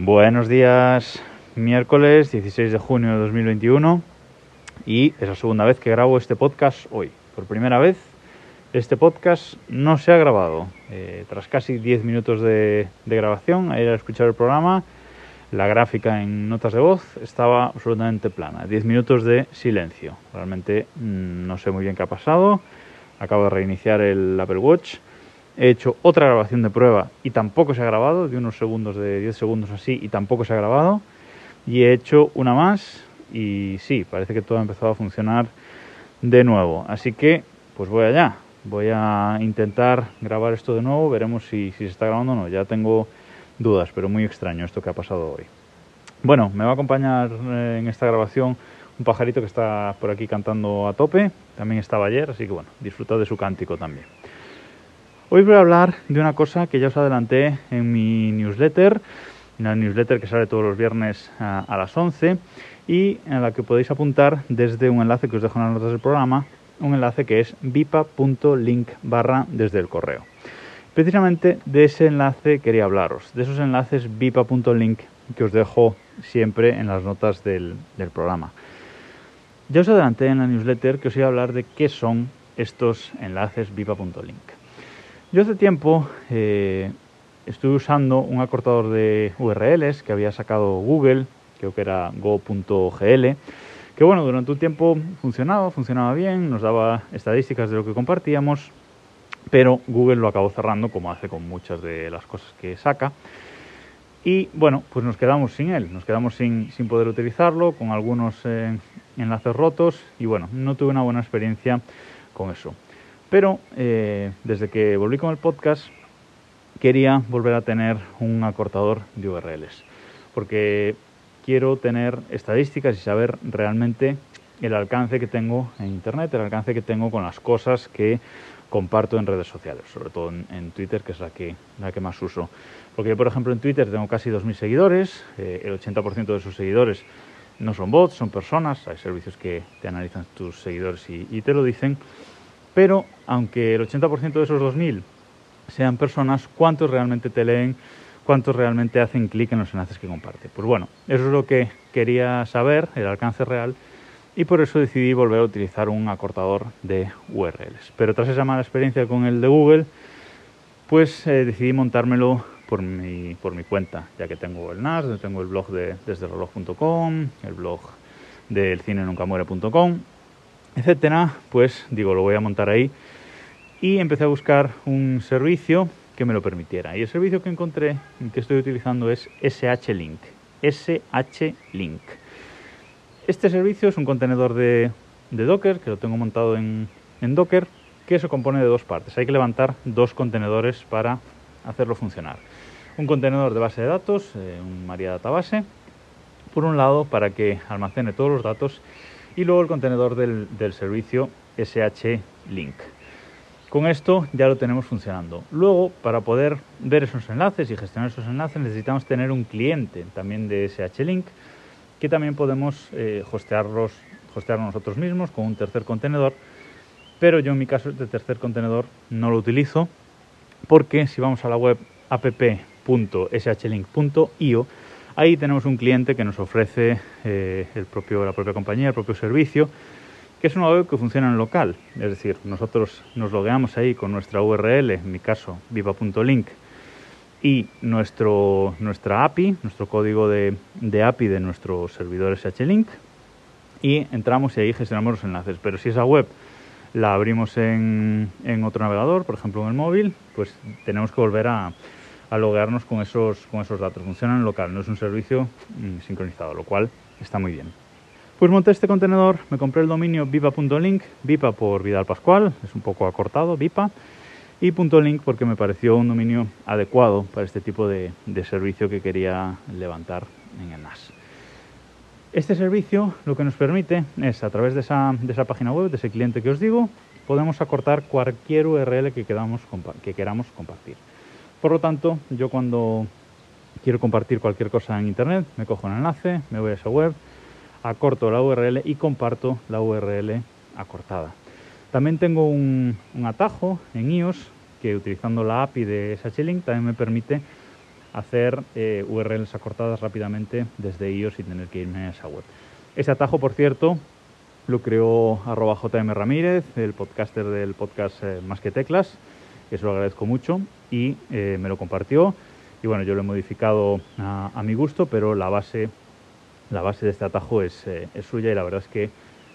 Buenos días, miércoles 16 de junio de 2021 y es la segunda vez que grabo este podcast hoy. Por primera vez este podcast no se ha grabado. Eh, tras casi 10 minutos de, de grabación, a ir a escuchar el programa, la gráfica en notas de voz estaba absolutamente plana. 10 minutos de silencio. Realmente mm, no sé muy bien qué ha pasado. Acabo de reiniciar el Apple Watch. He hecho otra grabación de prueba y tampoco se ha grabado, de unos segundos, de 10 segundos así, y tampoco se ha grabado. Y he hecho una más y sí, parece que todo ha empezado a funcionar de nuevo. Así que, pues voy allá. Voy a intentar grabar esto de nuevo, veremos si, se está grabando o no. Ya tengo dudas, pero muy extraño esto que ha pasado hoy. Bueno, me va a acompañar eh, en esta grabación un pajarito que está por aquí cantando a tope. También estaba ayer, así que bueno, disfrutad de su cántico también. Hoy voy a hablar de una cosa que ya os adelanté en mi newsletter, una newsletter que sale todos los viernes a, las 11 y en la que podéis apuntar desde un enlace que os dejo en las notas del programa, un enlace que es vipa.link barra desde el correo. Precisamente de ese enlace quería hablaros, de esos enlaces vipa.link que os dejo siempre en las notas del programa. Ya os adelanté en la newsletter que os iba a hablar de qué son estos enlaces vipa.link. Yo hace tiempo eh, estuve usando un acortador de URLs que había sacado Google, creo que era go.gl, que bueno, durante un tiempo funcionaba, funcionaba bien, nos daba estadísticas de lo que compartíamos, pero Google lo acabó cerrando como hace con muchas de las cosas que saca. Y bueno, pues nos quedamos sin él, nos quedamos sin, sin poder utilizarlo, con algunos eh, enlaces rotos y bueno, no tuve una buena experiencia con eso. Pero eh, desde que volví con el podcast quería volver a tener un acortador de URLs, porque quiero tener estadísticas y saber realmente el alcance que tengo en Internet, el alcance que tengo con las cosas que comparto en redes sociales, sobre todo en, en Twitter, que es la que, la que más uso. Porque yo, por ejemplo, en Twitter tengo casi 2.000 seguidores, eh, el 80% de esos seguidores no son bots, son personas, hay servicios que te analizan tus seguidores y, y te lo dicen, pero aunque el 80% de esos 2.000 sean personas, ¿cuántos realmente te leen? ¿Cuántos realmente hacen clic en los enlaces que comparte? Pues bueno, eso es lo que quería saber, el alcance real, y por eso decidí volver a utilizar un acortador de URLs. Pero tras esa mala experiencia con el de Google, pues eh, decidí montármelo por mi, por mi cuenta, ya que tengo el NAS, tengo el blog de desdereloj.com, el blog del cine nunca etcétera, pues digo, lo voy a montar ahí y empecé a buscar un servicio que me lo permitiera. Y el servicio que encontré, que estoy utilizando es SH-Link. SH-Link. Este servicio es un contenedor de, Docker, que lo tengo montado en, en Docker, que se compone de dos partes. Hay que levantar dos contenedores para hacerlo funcionar. Un contenedor de base de datos, eh, un Maria Database, por un lado para que almacene todos los datos y luego el contenedor del, del servicio SH Link. Con esto ya lo tenemos funcionando. Luego, para poder ver esos enlaces y gestionar esos enlaces, necesitamos tener un cliente también de SH Link que también podemos eh, hostear nosotros mismos con un tercer contenedor. Pero yo en mi caso este tercer contenedor no lo utilizo porque si vamos a la web app.shlink.io Ahí tenemos un cliente que nos ofrece eh, el propio, la propia compañía, el propio servicio, que es una web que funciona en local. Es decir, nosotros nos logueamos ahí con nuestra URL, en mi caso, viva.link, y nuestro, nuestra API, nuestro código de, de API de nuestro servidor SH-Link, y entramos y ahí gestionamos los enlaces. Pero si esa web la abrimos en, en otro navegador, por ejemplo en el móvil, pues tenemos que volver a a loguearnos con esos, con esos datos. Funciona en local, no es un servicio mm, sincronizado, lo cual está muy bien. Pues monté este contenedor, me compré el dominio vipa.link, vipa por Vidal Pascual, es un poco acortado, vipa, y .link porque me pareció un dominio adecuado para este tipo de, de servicio que quería levantar en el NAS. Este servicio lo que nos permite es, a través de esa, de esa página web, de ese cliente que os digo, podemos acortar cualquier URL que, que queramos compartir. Por lo tanto, yo cuando quiero compartir cualquier cosa en Internet, me cojo un enlace, me voy a esa web, acorto la URL y comparto la URL acortada. También tengo un, atajo en iOS que utilizando la API de SH-Link también me permite hacer eh, URLs acortadas rápidamente desde iOS sin tener que irme a esa web. Ese atajo, por cierto, lo creó arroba JM Ramírez, el podcaster del podcast eh, Más que Teclas, que se lo agradezco mucho, y eh, me lo compartió. Y bueno, yo lo he modificado a, mi gusto, pero la base, la base de este atajo es, es suya y la verdad es que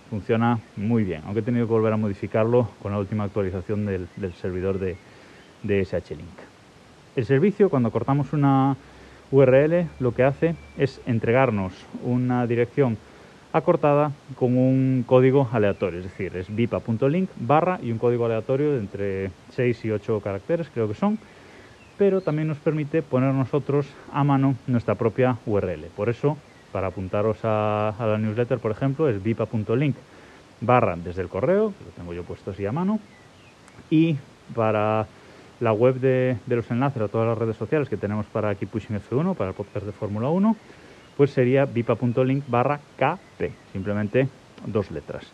funciona muy bien, aunque he tenido que volver a modificarlo con la última actualización del, servidor de, de SH-Link. El servicio, cuando cortamos una URL, lo que hace es entregarnos una dirección acortada con un código aleatorio, es decir, es vipa.link barra y un código aleatorio de entre 6 y 8 caracteres, creo que son, pero también nos permite poner nosotros a mano nuestra propia URL. Por eso para apuntaros a, la newsletter, por ejemplo, es vipa.link barra desde el correo, que lo tengo yo puesto así a mano, y para la web de, los enlaces a todas las redes sociales que tenemos para aquí Pushing F1, para el podcast de Fórmula 1, pues sería vipa.link barra KP, simplemente dos letras.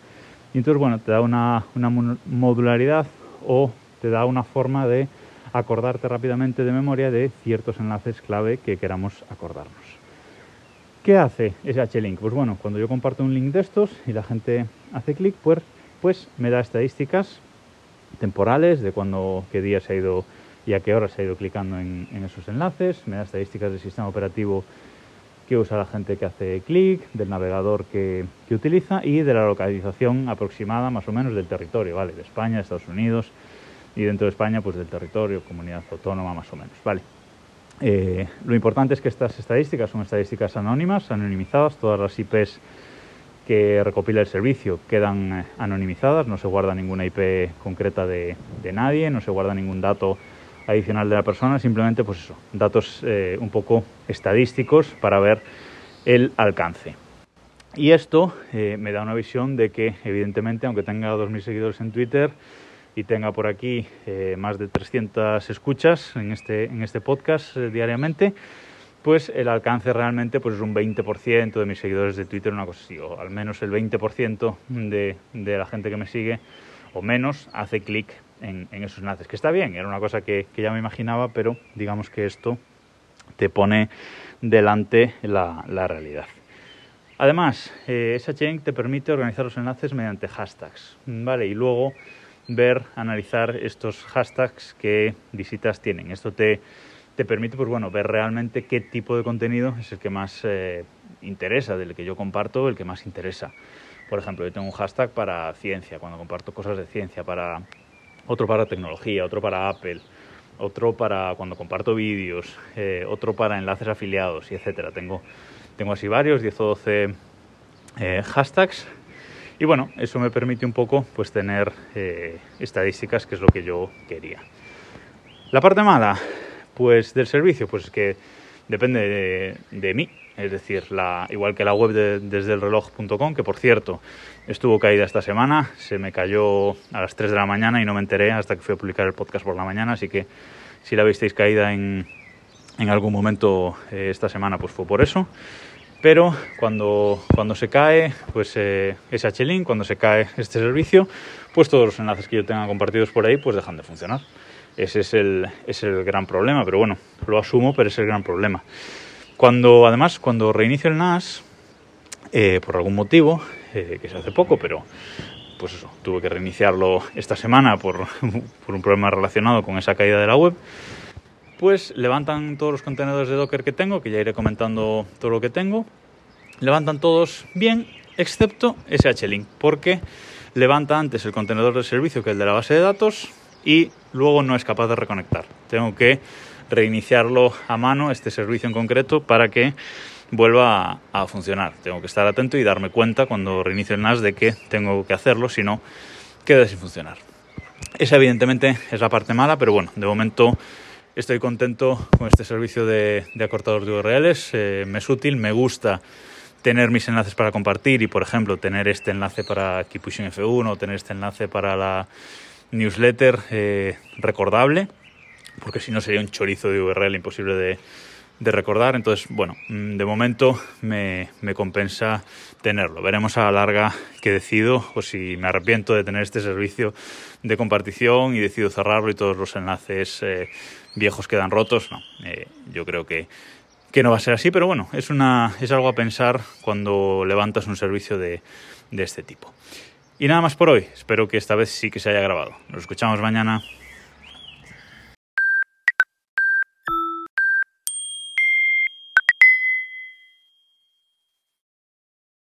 Y entonces, bueno, te da una, una modularidad o te da una forma de acordarte rápidamente de memoria de ciertos enlaces clave que queramos acordarnos. ¿Qué hace ese H-Link? Pues bueno, cuando yo comparto un link de estos y la gente hace clic, pues, pues me da estadísticas temporales de cuándo, qué día se ha ido y a qué hora se ha ido clicando en, esos enlaces, me da estadísticas del sistema operativo que usa la gente que hace clic, del navegador que, utiliza y de la localización aproximada más o menos del territorio, ¿vale? De España, Estados Unidos y dentro de España pues del territorio, comunidad autónoma más o menos, ¿vale? Eh, lo importante es que estas estadísticas son estadísticas anónimas, anonimizadas, todas las IPs que recopila el servicio quedan eh, anonimizadas, no se guarda ninguna IP concreta de, nadie, no se guarda ningún dato adicional de la persona, simplemente pues eso, datos eh, un poco estadísticos para ver el alcance. Y esto me da una visión de que, evidentemente, aunque tenga 2.000 seguidores en Twitter, y tenga por aquí eh, más de 300 escuchas en este, en este podcast eh, diariamente, pues el alcance realmente pues es un 20% de mis seguidores de Twitter, una cosa así, o al menos el 20% de, de, la gente que me sigue o menos hace clic en, en, esos enlaces, que está bien, era una cosa que, que, ya me imaginaba, pero digamos que esto te pone delante la, la realidad. Además, eh, esa chain te permite organizar los enlaces mediante hashtags, ¿vale? Y luego ver, analizar estos hashtags que visitas tienen. Esto te, te permite pues, bueno, ver realmente qué tipo de contenido es el que más eh, interesa, del que yo comparto, el que más interesa. Por ejemplo, yo tengo un hashtag para ciencia, cuando comparto cosas de ciencia, otro para tecnología, otro para Apple, otro para cuando comparto vídeos, eh, otro para enlaces afiliados y etcétera. Tengo, tengo así varios, 10 o 12 eh, hashtags y bueno, eso me permite un poco pues tener eh, estadísticas, que es lo que yo quería. La parte mala, pues del servicio, pues es que depende de, mí. Es decir, igual que la web de, desde el reloj.com, que por cierto estuvo caída esta semana, se me cayó a las 3 de la mañana y no me enteré hasta que fui a publicar el podcast por la mañana, así que si la visteis caída en, en algún momento eh, esta semana, pues fue por eso pero cuando, cuando se cae pues eh, SH-Link, cuando se cae este servicio, pues todos los enlaces que yo tenga compartidos por ahí pues dejan de funcionar. Ese es el, es el gran problema, pero bueno, lo asumo, pero es el gran problema. Cuando, además, cuando reinicio el NAS, eh, por algún motivo, eh, que se hace poco, pero pues eso, tuve que reiniciarlo esta semana por, por un problema relacionado con esa caída de la web, pues levantan todos los contenedores de Docker que tengo, que ya iré comentando todo lo que tengo, levantan todos bien, excepto SH-Link, porque levanta antes el contenedor de servicio que el de la base de datos y luego no es capaz de reconectar. Tengo que reiniciarlo a mano, este servicio en concreto, para que vuelva a, funcionar. Tengo que estar atento y darme cuenta cuando reinicio el NAS de que tengo que hacerlo, si no, queda sin funcionar. Esa evidentemente es la parte mala, pero bueno, de momento Estoy contento con este servicio de, acortador de URLs, eh, me es útil, me gusta tener mis enlaces para compartir y, por ejemplo, tener este enlace para Keep Pushing F1 o tener este enlace para la newsletter eh, recordable, porque si no sería un chorizo de URL imposible de recordar. Entonces, bueno, mm, de momento me, compensa tenerlo. Veremos a la larga qué decido o si me arrepiento de tener este servicio de compartición y decido cerrarlo y todos los enlaces eh, viejos quedan rotos. No, eh, yo creo que, que no va a ser así, pero bueno, es, una, es algo a pensar cuando levantas un servicio de, de este tipo. Y nada más por hoy. Espero que esta vez sí que se haya grabado. Nos escuchamos mañana.